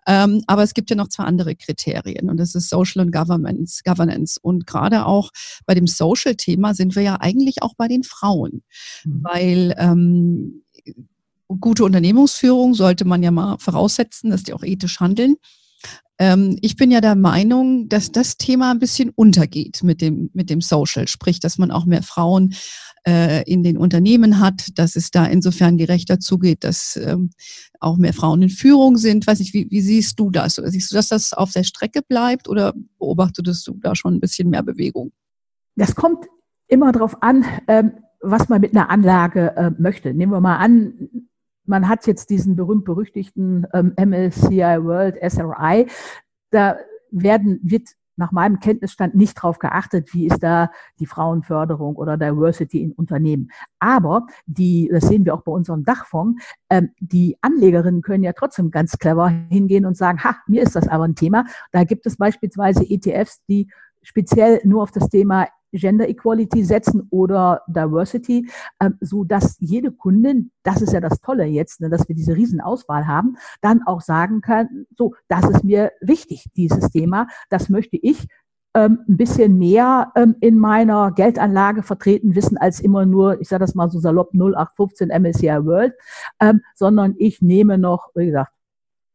Ähm, aber es gibt ja noch zwei andere Kriterien und das ist Social und Governance. Governance. Und gerade auch bei dem Social-Thema sind wir ja eigentlich auch bei den Frauen, mhm. weil ähm, gute Unternehmungsführung sollte man ja mal voraussetzen, dass die auch ethisch handeln. Ähm, ich bin ja der Meinung, dass das Thema ein bisschen untergeht mit dem, mit dem Social, sprich, dass man auch mehr Frauen äh, in den Unternehmen hat, dass es da insofern gerechter zugeht, dass ähm, auch mehr Frauen in Führung sind. Weiß nicht, wie, wie siehst du das? Oder siehst du, dass das auf der Strecke bleibt oder beobachtest du da schon ein bisschen mehr Bewegung? Das kommt immer darauf an, ähm, was man mit einer Anlage äh, möchte. Nehmen wir mal an, man hat jetzt diesen berühmt-berüchtigten ähm, MSCI World SRI. Da werden, wird nach meinem Kenntnisstand nicht darauf geachtet, wie ist da die Frauenförderung oder Diversity in Unternehmen. Aber die, das sehen wir auch bei unserem Dachfonds, ähm, die Anlegerinnen können ja trotzdem ganz clever hingehen und sagen, ha, mir ist das aber ein Thema. Da gibt es beispielsweise ETFs, die speziell nur auf das Thema Gender Equality setzen oder Diversity, ähm, so dass jede Kundin, das ist ja das Tolle jetzt, ne, dass wir diese Riesenauswahl haben, dann auch sagen kann, so, das ist mir wichtig, dieses Thema, das möchte ich ähm, ein bisschen mehr ähm, in meiner Geldanlage vertreten wissen als immer nur, ich sage das mal so salopp 0815 MSCI World, ähm, sondern ich nehme noch, wie gesagt,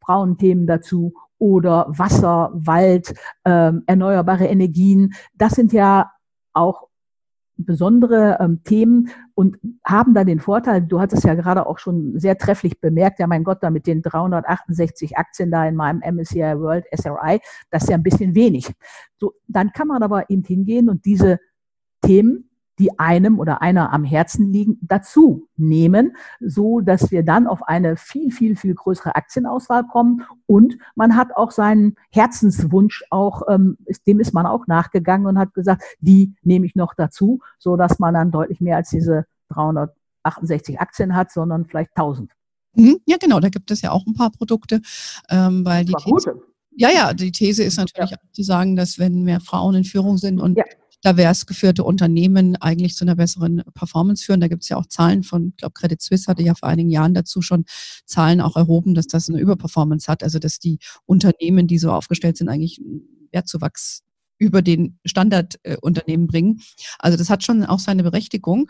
Frauenthemen dazu oder Wasser, Wald, erneuerbare Energien. Das sind ja auch besondere ähm, Themen und haben da den Vorteil, du hattest ja gerade auch schon sehr trefflich bemerkt, ja mein Gott, da mit den 368 Aktien da in meinem MSCI World SRI, das ist ja ein bisschen wenig. So, dann kann man aber eben hingehen und diese Themen die einem oder einer am Herzen liegen, dazu nehmen, so dass wir dann auf eine viel, viel, viel größere Aktienauswahl kommen. Und man hat auch seinen Herzenswunsch auch, ähm, dem ist man auch nachgegangen und hat gesagt, die nehme ich noch dazu, so dass man dann deutlich mehr als diese 368 Aktien hat, sondern vielleicht 1000. Mhm. Ja, genau, da gibt es ja auch ein paar Produkte, ähm, weil die These, ja, ja, die These ist natürlich ja. auch zu sagen, dass wenn mehr Frauen in Führung sind und ja geführte Unternehmen eigentlich zu einer besseren Performance führen. Da gibt es ja auch Zahlen von, ich glaube, Credit Suisse hatte ja vor einigen Jahren dazu schon Zahlen auch erhoben, dass das eine Überperformance hat. Also dass die Unternehmen, die so aufgestellt sind, eigentlich Wertzuwachs über den Standardunternehmen äh, bringen. Also das hat schon auch seine Berechtigung.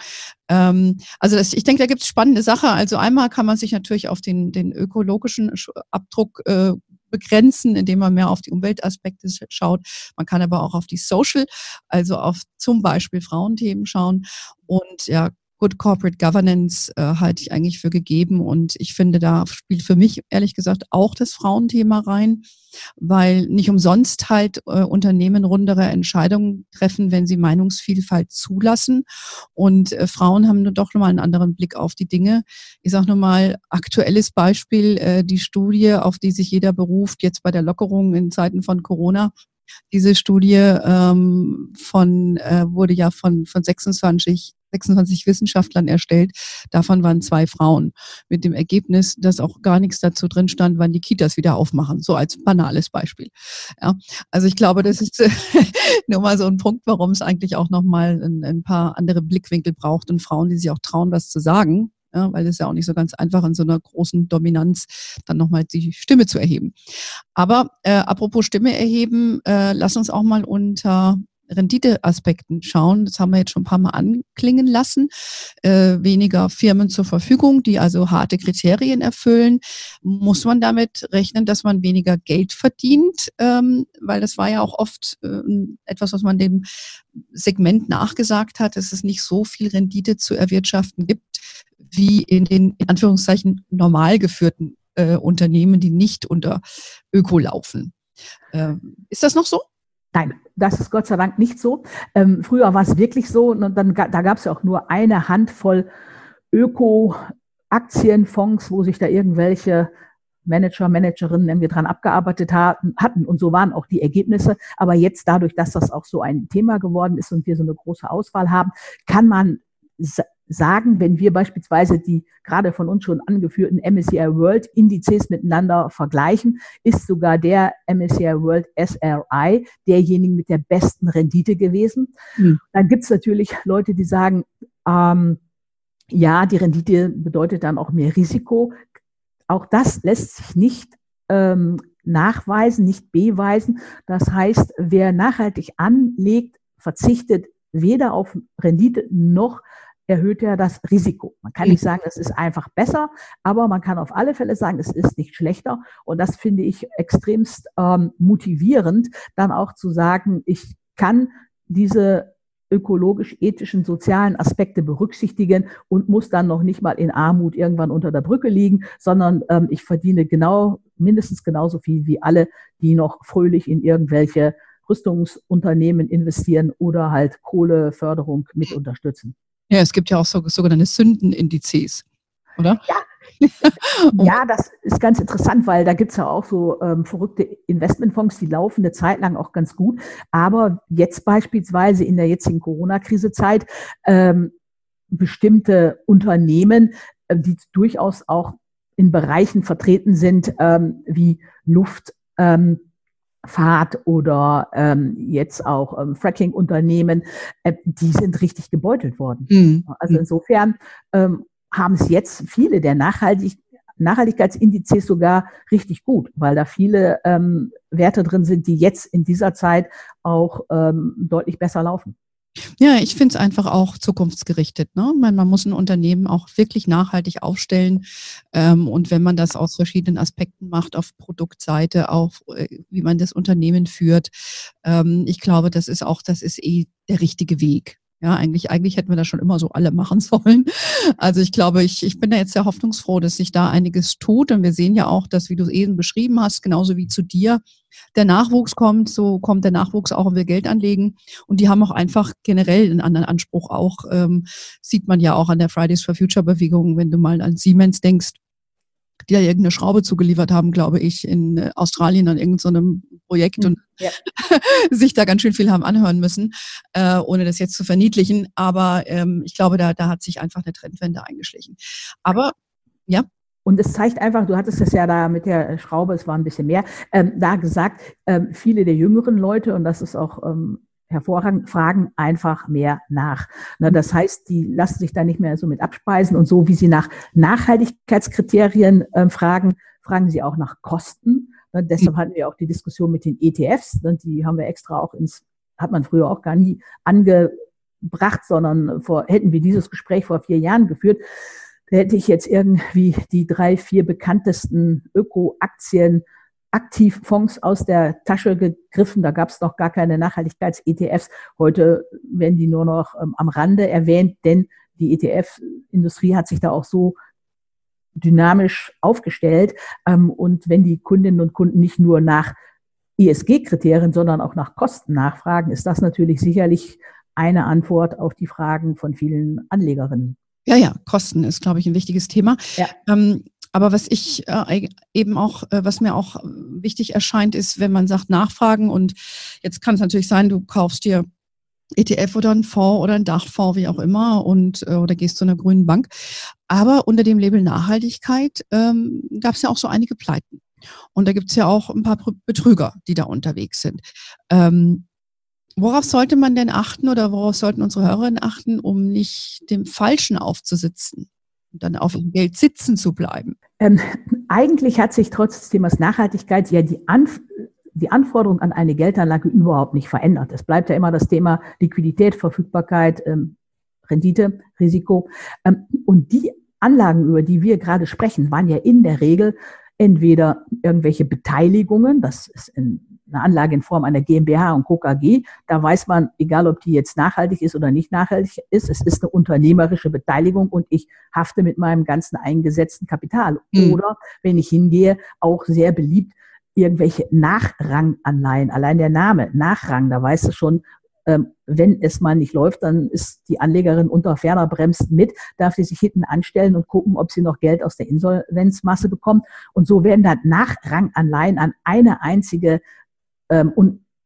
Ähm, also das, ich denke, da gibt es spannende Sachen. Also einmal kann man sich natürlich auf den, den ökologischen Abdruck äh, begrenzen, indem man mehr auf die Umweltaspekte schaut. Man kann aber auch auf die Social, also auf zum Beispiel Frauenthemen schauen. Und ja, Good Corporate Governance äh, halte ich eigentlich für gegeben. Und ich finde, da spielt für mich ehrlich gesagt auch das Frauenthema rein, weil nicht umsonst halt äh, Unternehmen rundere Entscheidungen treffen, wenn sie Meinungsvielfalt zulassen. Und äh, Frauen haben doch nochmal einen anderen Blick auf die Dinge. Ich sage nochmal, aktuelles Beispiel, äh, die Studie, auf die sich jeder beruft, jetzt bei der Lockerung in Zeiten von Corona, diese Studie ähm, von, äh, wurde ja von, von 26 26 Wissenschaftlern erstellt. Davon waren zwei Frauen. Mit dem Ergebnis, dass auch gar nichts dazu drin stand, wann die Kitas wieder aufmachen. So als banales Beispiel. Ja, also ich glaube, das ist nur mal so ein Punkt, warum es eigentlich auch nochmal ein, ein paar andere Blickwinkel braucht und Frauen, die sich auch trauen, was zu sagen. Ja, weil es ja auch nicht so ganz einfach in so einer großen Dominanz dann nochmal die Stimme zu erheben. Aber äh, apropos Stimme erheben, äh, lass uns auch mal unter Renditeaspekten schauen. Das haben wir jetzt schon ein paar Mal anklingen lassen. Äh, weniger Firmen zur Verfügung, die also harte Kriterien erfüllen. Muss man damit rechnen, dass man weniger Geld verdient? Ähm, weil das war ja auch oft äh, etwas, was man dem Segment nachgesagt hat, dass es nicht so viel Rendite zu erwirtschaften gibt, wie in den in Anführungszeichen normal geführten äh, Unternehmen, die nicht unter Öko laufen. Ähm, ist das noch so? Nein, das ist Gott sei Dank nicht so. Ähm, früher war es wirklich so, und dann, da gab es ja auch nur eine Handvoll Öko-Aktienfonds, wo sich da irgendwelche Manager, Managerinnen irgendwie dran abgearbeitet hatten. Und so waren auch die Ergebnisse. Aber jetzt dadurch, dass das auch so ein Thema geworden ist und wir so eine große Auswahl haben, kann man sagen, wenn wir beispielsweise die gerade von uns schon angeführten MSCI World Indizes miteinander vergleichen, ist sogar der MSCI World SRI derjenige mit der besten Rendite gewesen. Mhm. Dann gibt es natürlich Leute, die sagen, ähm, ja, die Rendite bedeutet dann auch mehr Risiko. Auch das lässt sich nicht ähm, nachweisen, nicht beweisen. Das heißt, wer nachhaltig anlegt, verzichtet weder auf Rendite noch erhöht er das Risiko. Man kann nicht sagen, es ist einfach besser, aber man kann auf alle Fälle sagen, es ist nicht schlechter. Und das finde ich extremst ähm, motivierend, dann auch zu sagen, ich kann diese ökologisch, ethischen, sozialen Aspekte berücksichtigen und muss dann noch nicht mal in Armut irgendwann unter der Brücke liegen, sondern ähm, ich verdiene genau, mindestens genauso viel wie alle, die noch fröhlich in irgendwelche Rüstungsunternehmen investieren oder halt Kohleförderung mit unterstützen. Ja, es gibt ja auch so, sogenannte Sündenindizes, oder? Ja. ja, das ist ganz interessant, weil da gibt es ja auch so ähm, verrückte Investmentfonds, die laufen eine Zeit lang auch ganz gut. Aber jetzt beispielsweise in der jetzigen Corona-Krise-Zeit ähm, bestimmte Unternehmen, äh, die durchaus auch in Bereichen vertreten sind, ähm, wie Luft, ähm, Fahrt oder ähm, jetzt auch ähm, Fracking-Unternehmen, äh, die sind richtig gebeutelt worden. Mhm. Also insofern ähm, haben es jetzt viele der Nachhaltig Nachhaltigkeitsindizes sogar richtig gut, weil da viele ähm, Werte drin sind, die jetzt in dieser Zeit auch ähm, deutlich besser laufen. Ja, ich finde es einfach auch zukunftsgerichtet. Ne? Man, man, muss ein Unternehmen auch wirklich nachhaltig aufstellen. Ähm, und wenn man das aus verschiedenen Aspekten macht, auf Produktseite, auf äh, wie man das Unternehmen führt, ähm, ich glaube, das ist auch, das ist eh der richtige Weg. Ja, eigentlich, eigentlich hätten wir das schon immer so alle machen sollen. Also ich glaube, ich, ich bin da jetzt sehr hoffnungsfroh, dass sich da einiges tut. Und wir sehen ja auch, dass, wie du es eben beschrieben hast, genauso wie zu dir, der Nachwuchs kommt, so kommt der Nachwuchs auch, wenn wir Geld anlegen. Und die haben auch einfach generell einen anderen Anspruch. Auch ähm, sieht man ja auch an der Fridays for Future Bewegung, wenn du mal an Siemens denkst, die ja irgendeine Schraube zugeliefert haben, glaube ich, in äh, Australien an irgendeinem so Projekt und ja. sich da ganz schön viel haben anhören müssen, äh, ohne das jetzt zu verniedlichen. Aber ähm, ich glaube, da, da hat sich einfach eine Trendwende eingeschlichen. Aber ja. Und es zeigt einfach, du hattest es ja da mit der Schraube, es war ein bisschen mehr, ähm, da gesagt, ähm, viele der jüngeren Leute, und das ist auch ähm, hervorragend, fragen einfach mehr nach. Na, das heißt, die lassen sich da nicht mehr so mit abspeisen und so wie sie nach Nachhaltigkeitskriterien äh, fragen, fragen sie auch nach Kosten. Na, deshalb hatten wir auch die Diskussion mit den ETFs. Na, die haben wir extra auch ins, hat man früher auch gar nie angebracht, sondern vor, hätten wir dieses Gespräch vor vier Jahren geführt, hätte ich jetzt irgendwie die drei, vier bekanntesten Öko-Aktien aktiv Fonds aus der Tasche gegriffen. Da gab es noch gar keine Nachhaltigkeits-ETFs. Heute werden die nur noch ähm, am Rande erwähnt, denn die ETF-Industrie hat sich da auch so dynamisch aufgestellt. Ähm, und wenn die Kundinnen und Kunden nicht nur nach ESG-Kriterien, sondern auch nach Kosten nachfragen, ist das natürlich sicherlich eine Antwort auf die Fragen von vielen Anlegerinnen. Ja, ja, Kosten ist, glaube ich, ein wichtiges Thema. Ja. Ähm, aber was ich äh, eben auch, äh, was mir auch wichtig erscheint, ist, wenn man sagt Nachfragen und jetzt kann es natürlich sein, du kaufst dir ETF oder ein Fonds oder ein Dachfonds, wie auch immer, und äh, oder gehst zu einer grünen Bank. Aber unter dem Label Nachhaltigkeit ähm, gab es ja auch so einige Pleiten. Und da gibt es ja auch ein paar Betrüger, die da unterwegs sind. Ähm, worauf sollte man denn achten oder worauf sollten unsere Hörerinnen achten, um nicht dem Falschen aufzusitzen? Und dann auf dem Geld sitzen zu bleiben? Ähm, eigentlich hat sich trotz des Themas Nachhaltigkeit ja die Anf die Anforderung an eine Geldanlage überhaupt nicht verändert. Es bleibt ja immer das Thema Liquidität, Verfügbarkeit, ähm, Rendite, Risiko. Ähm, und die Anlagen, über die wir gerade sprechen, waren ja in der Regel entweder irgendwelche Beteiligungen, das ist in, eine Anlage in Form einer GmbH und KKG, da weiß man, egal ob die jetzt nachhaltig ist oder nicht nachhaltig ist, es ist eine unternehmerische Beteiligung und ich hafte mit meinem ganzen eingesetzten Kapital. Mhm. Oder wenn ich hingehe, auch sehr beliebt, irgendwelche Nachranganleihen. Allein der Name, Nachrang, da weißt du schon, ähm, wenn es mal nicht läuft, dann ist die Anlegerin unter ferner Bremst mit, darf sie sich hinten anstellen und gucken, ob sie noch Geld aus der Insolvenzmasse bekommt. Und so werden dann Nachranganleihen an eine einzige ähm,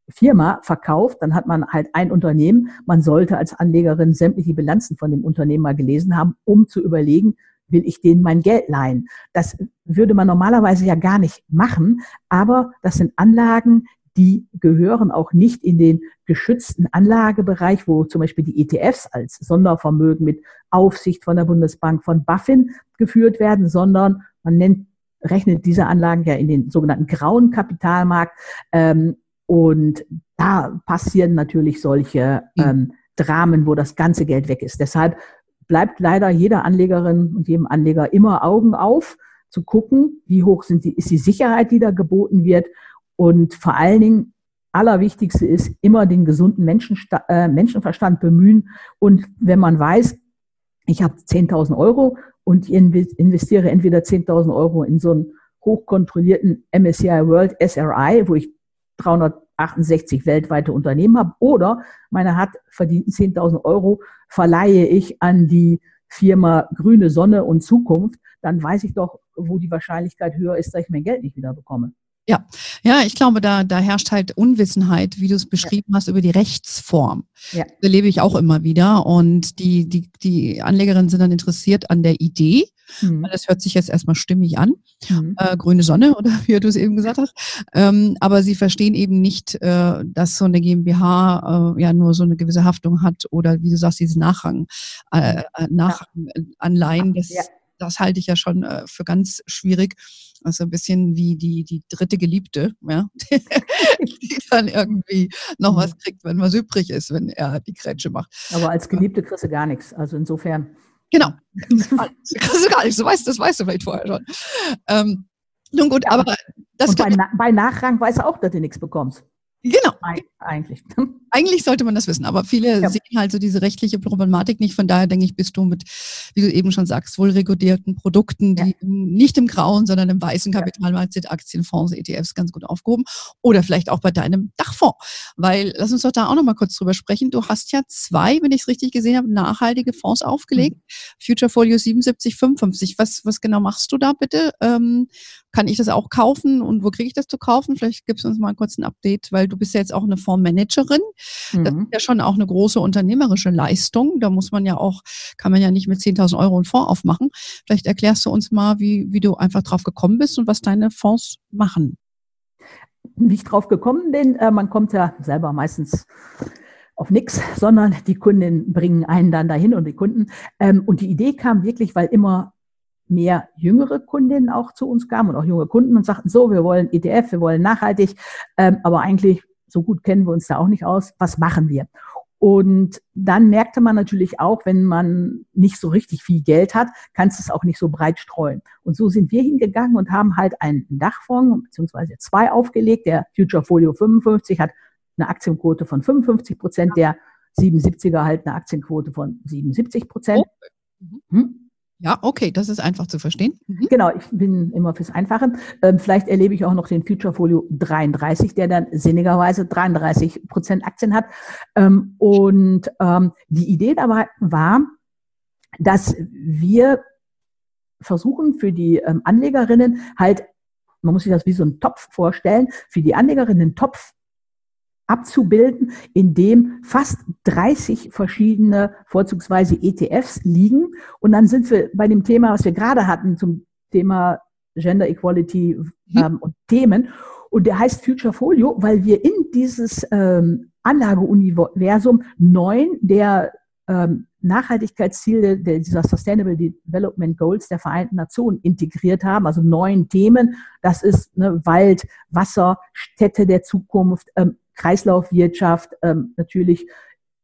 Firma verkauft, dann hat man halt ein Unternehmen. Man sollte als Anlegerin sämtliche Bilanzen von dem Unternehmen mal gelesen haben, um zu überlegen, will ich denen mein Geld leihen. Das würde man normalerweise ja gar nicht machen, aber das sind Anlagen, die gehören auch nicht in den geschützten Anlagebereich, wo zum Beispiel die ETFs als Sondervermögen mit Aufsicht von der Bundesbank von Buffin geführt werden, sondern man nennt, rechnet diese Anlagen ja in den sogenannten grauen Kapitalmarkt. Ähm, und da passieren natürlich solche mhm. ähm, Dramen, wo das ganze Geld weg ist. Deshalb bleibt leider jeder Anlegerin und jedem Anleger immer Augen auf, zu gucken, wie hoch sind die, ist die Sicherheit, die da geboten wird. Und vor allen Dingen, allerwichtigste ist, immer den gesunden Menschensta äh, Menschenverstand bemühen. Und wenn man weiß, ich habe 10.000 Euro und investiere entweder 10.000 Euro in so einen hochkontrollierten MSCI World SRI, wo ich 368 weltweite Unternehmen habe, oder meine hat verdienten 10.000 Euro verleihe ich an die Firma Grüne Sonne und Zukunft, dann weiß ich doch, wo die Wahrscheinlichkeit höher ist, dass ich mein Geld nicht wieder bekomme. Ja, ja, ich glaube, da, da herrscht halt Unwissenheit, wie du es beschrieben ja. hast, über die Rechtsform. Ja. Das erlebe ich auch immer wieder. Und die, die, die Anlegerinnen sind dann interessiert an der Idee. Mhm. Das hört sich jetzt erstmal stimmig an. Mhm. Äh, grüne Sonne, oder wie du es eben gesagt hast. Ähm, aber sie verstehen eben nicht, äh, dass so eine GmbH äh, ja nur so eine gewisse Haftung hat oder wie du sagst, diese Nachrang, äh, äh Nachranganleihen. Das, ja. das halte ich ja schon äh, für ganz schwierig. Also ein bisschen wie die, die dritte Geliebte, ja, die dann irgendwie noch mhm. was kriegt, wenn was übrig ist, wenn er die Grätsche macht. Aber als Geliebte kriegst du gar nichts. Also insofern. Genau. kriegst du gar nichts. Du weißt, das weißt du vielleicht vorher schon. Ähm, nun gut, aber das. Und bei, bei Nachrang weißt du auch, dass du nichts bekommst. Genau. Eigentlich. Eigentlich sollte man das wissen, aber viele ja. sehen halt so diese rechtliche Problematik nicht. Von daher denke ich, bist du mit, wie du eben schon sagst, wohl regulierten Produkten, die ja. nicht im grauen, sondern im weißen Kapitalmarkt sind, Aktien, Fonds, ETFs ganz gut aufgehoben. Oder vielleicht auch bei deinem Dachfonds. Weil, lass uns doch da auch nochmal kurz drüber sprechen. Du hast ja zwei, wenn ich es richtig gesehen habe, nachhaltige Fonds aufgelegt. Mhm. Future Folio 7755. Was, was genau machst du da bitte? Ähm, kann ich das auch kaufen und wo kriege ich das zu kaufen? Vielleicht gibst du uns mal kurz ein Update, weil du bist ja jetzt auch eine Fondsmanagerin. Mhm. Das ist ja schon auch eine große unternehmerische Leistung. Da muss man ja auch, kann man ja nicht mit 10.000 Euro einen Fonds aufmachen. Vielleicht erklärst du uns mal, wie, wie du einfach drauf gekommen bist und was deine Fonds machen. Wie ich drauf gekommen bin, äh, man kommt ja selber meistens auf nichts, sondern die Kunden bringen einen dann dahin und die Kunden. Ähm, und die Idee kam wirklich, weil immer mehr jüngere Kundinnen auch zu uns kamen und auch junge Kunden und sagten, so, wir wollen ETF, wir wollen nachhaltig, ähm, aber eigentlich so gut kennen wir uns da auch nicht aus. Was machen wir? Und dann merkte man natürlich auch, wenn man nicht so richtig viel Geld hat, kannst du es auch nicht so breit streuen. Und so sind wir hingegangen und haben halt einen Dachfonds beziehungsweise zwei aufgelegt. Der Future Folio 55 hat eine Aktienquote von 55 Prozent, der 77er halt eine Aktienquote von 77 Prozent. Oh. Hm? Ja, okay, das ist einfach zu verstehen. Mhm. Genau, ich bin immer fürs Einfache. Ähm, vielleicht erlebe ich auch noch den Future Folio 33, der dann sinnigerweise 33 Prozent Aktien hat. Ähm, und ähm, die Idee dabei war, dass wir versuchen für die ähm, Anlegerinnen halt, man muss sich das wie so einen Topf vorstellen, für die Anlegerinnen einen Topf abzubilden, in dem fast 30 verschiedene, vorzugsweise ETFs liegen. Und dann sind wir bei dem Thema, was wir gerade hatten, zum Thema Gender Equality ähm, und Themen. Und der heißt Future Folio, weil wir in dieses ähm, Anlageuniversum neun der ähm, Nachhaltigkeitsziele der, dieser Sustainable Development Goals der Vereinten Nationen integriert haben, also neun Themen. Das ist ne, Wald, Wasser, Städte der Zukunft, ähm, Kreislaufwirtschaft, ähm, natürlich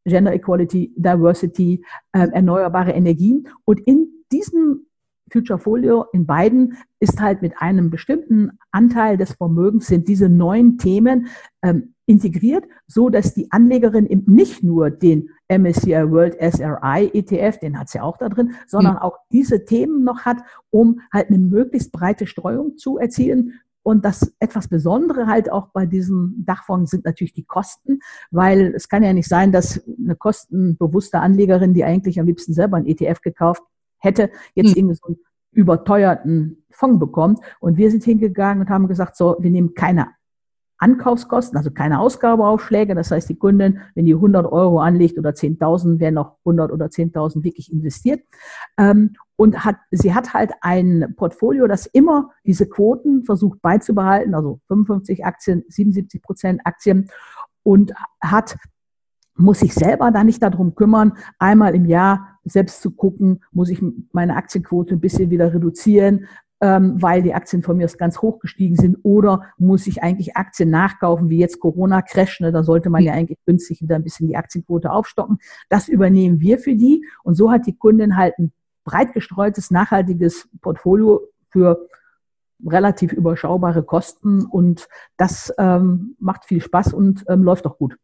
Gender Equality, Diversity, äh, erneuerbare Energien. Und in diesem Future Folio in beiden ist halt mit einem bestimmten Anteil des Vermögens sind diese neuen Themen ähm, integriert, so dass die Anlegerin eben nicht nur den MSCI World SRI ETF, den hat sie ja auch da drin, sondern mhm. auch diese Themen noch hat, um halt eine möglichst breite Streuung zu erzielen und das etwas Besondere halt auch bei diesem Dachfonds sind natürlich die Kosten, weil es kann ja nicht sein, dass eine kostenbewusste Anlegerin, die eigentlich am liebsten selber ein ETF gekauft hätte, jetzt mhm. irgendwie so einen überteuerten Fonds bekommt. Und wir sind hingegangen und haben gesagt, so, wir nehmen keine Ankaufskosten, also keine Ausgabeaufschläge. Das heißt, die Kundin, wenn die 100 Euro anlegt oder 10.000, werden noch 100 oder 10.000 wirklich investiert. Ähm, und hat, sie hat halt ein Portfolio, das immer diese Quoten versucht beizubehalten, also 55 Aktien, 77 Prozent Aktien und hat muss sich selber da nicht darum kümmern, einmal im Jahr selbst zu gucken, muss ich meine Aktienquote ein bisschen wieder reduzieren, ähm, weil die Aktien von mir ganz hoch gestiegen sind oder muss ich eigentlich Aktien nachkaufen, wie jetzt Corona-Crash, ne? da sollte man ja eigentlich günstig wieder ein bisschen die Aktienquote aufstocken. Das übernehmen wir für die und so hat die Kundin halt ein breit gestreutes, nachhaltiges Portfolio für relativ überschaubare Kosten und das ähm, macht viel Spaß und ähm, läuft auch gut.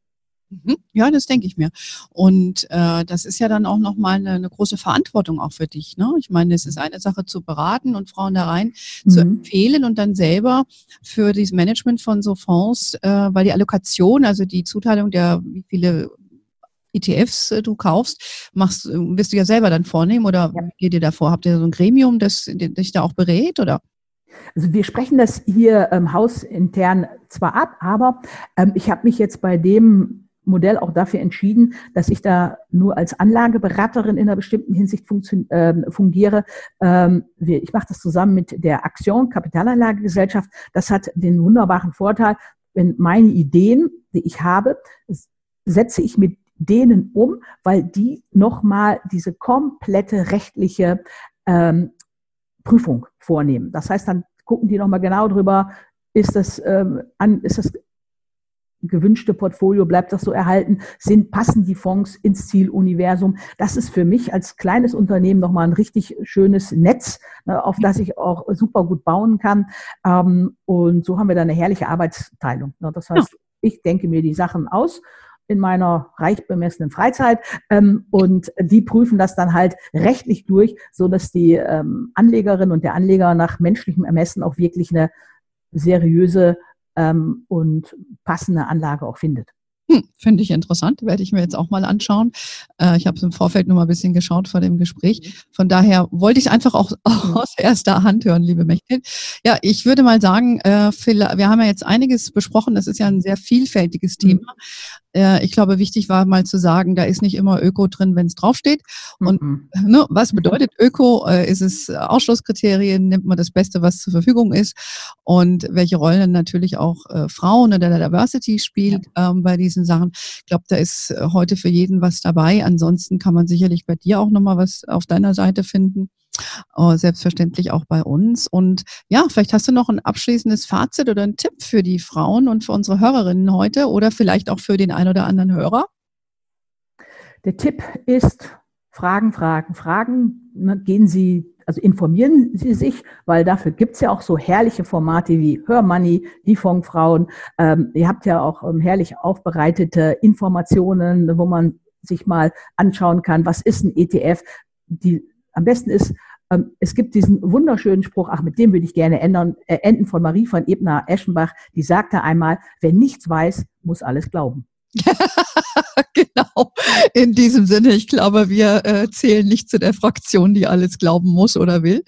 Mhm. Ja, das denke ich mir. Und äh, das ist ja dann auch nochmal eine, eine große Verantwortung auch für dich. Ne? Ich meine, es ist eine Sache zu beraten und Frauen da rein mhm. zu empfehlen und dann selber für das Management von so Fonds, äh, weil die Allokation, also die Zuteilung der, wie viele ETFs äh, du kaufst, machst, äh, wirst du ja selber dann vornehmen oder ja. geht ihr davor? Habt ihr so ein Gremium, das dich da auch berät oder? Also wir sprechen das hier ähm, hausintern zwar ab, aber ähm, ich habe mich jetzt bei dem Modell auch dafür entschieden, dass ich da nur als Anlageberaterin in einer bestimmten Hinsicht äh, fungiere. Ähm, ich mache das zusammen mit der Aktion Kapitalanlagegesellschaft. Das hat den wunderbaren Vorteil, wenn meine Ideen, die ich habe, setze ich mit denen um, weil die nochmal diese komplette rechtliche ähm, Prüfung vornehmen. Das heißt, dann gucken die nochmal genau drüber, ist das, ähm, an, ist das gewünschte Portfolio, bleibt das so erhalten, sind, passen die Fonds ins Zieluniversum. Das ist für mich als kleines Unternehmen nochmal ein richtig schönes Netz, ne, auf das ich auch super gut bauen kann. Ähm, und so haben wir da eine herrliche Arbeitsteilung. Ne. Das heißt, ich denke mir die Sachen aus in meiner reich bemessenen Freizeit ähm, und die prüfen das dann halt rechtlich durch, so dass die ähm, Anlegerin und der Anleger nach menschlichem Ermessen auch wirklich eine seriöse ähm, und passende Anlage auch findet. Hm, Finde ich interessant, werde ich mir jetzt auch mal anschauen. Äh, ich habe es im Vorfeld nur mal ein bisschen geschaut vor dem Gespräch. Mhm. Von daher wollte ich es einfach auch, auch mhm. aus erster Hand hören, liebe Mechthild. Ja, ich würde mal sagen, äh, wir haben ja jetzt einiges besprochen. Das ist ja ein sehr vielfältiges mhm. Thema. Äh, ich glaube, wichtig war mal zu sagen, da ist nicht immer Öko drin, wenn es draufsteht. Und mhm. ne, was bedeutet Öko? Äh, ist es Ausschlusskriterien? Nimmt man das Beste, was zur Verfügung ist? Und welche Rollen natürlich auch äh, Frauen oder der Diversity spielt ja. ähm, bei diesen Sachen. Ich glaube, da ist äh, heute für jeden was dabei. Ansonsten kann man sicherlich bei dir auch nochmal was auf deiner Seite finden. Oh, selbstverständlich auch bei uns. Und ja, vielleicht hast du noch ein abschließendes Fazit oder einen Tipp für die Frauen und für unsere Hörerinnen heute oder vielleicht auch für den einen oder anderen Hörer. Der Tipp ist, Fragen, Fragen, Fragen. Ne, gehen Sie, also informieren Sie sich, weil dafür gibt's ja auch so herrliche Formate wie Hör Money, die Funkfrauen. Ähm, ihr habt ja auch ähm, herrlich aufbereitete Informationen, wo man sich mal anschauen kann, was ist ein ETF. Die, am besten ist, ähm, es gibt diesen wunderschönen Spruch, ach, mit dem würde ich gerne ändern, äh, enden von Marie von Ebner-Eschenbach, die sagte einmal, wer nichts weiß, muss alles glauben. genau. In diesem Sinne, ich glaube, wir äh, zählen nicht zu der Fraktion, die alles glauben muss oder will.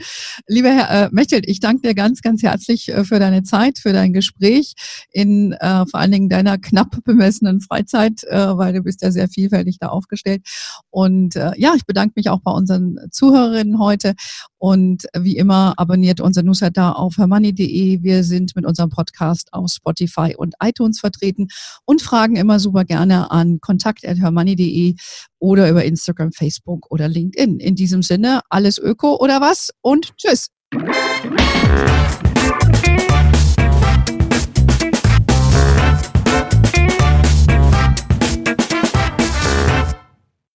Lieber Herr äh, Mechelt, ich danke dir ganz, ganz herzlich äh, für deine Zeit, für dein Gespräch in äh, vor allen Dingen deiner knapp bemessenen Freizeit, äh, weil du bist ja sehr vielfältig da aufgestellt. Und äh, ja, ich bedanke mich auch bei unseren Zuhörerinnen heute. Und wie immer abonniert unser Newsletter auf hermoney.de. Wir sind mit unserem Podcast auf Spotify und iTunes vertreten und fragen immer super gerne an kontakt.hermoney.de oder über Instagram, Facebook oder LinkedIn. In diesem Sinne, alles Öko oder was und tschüss.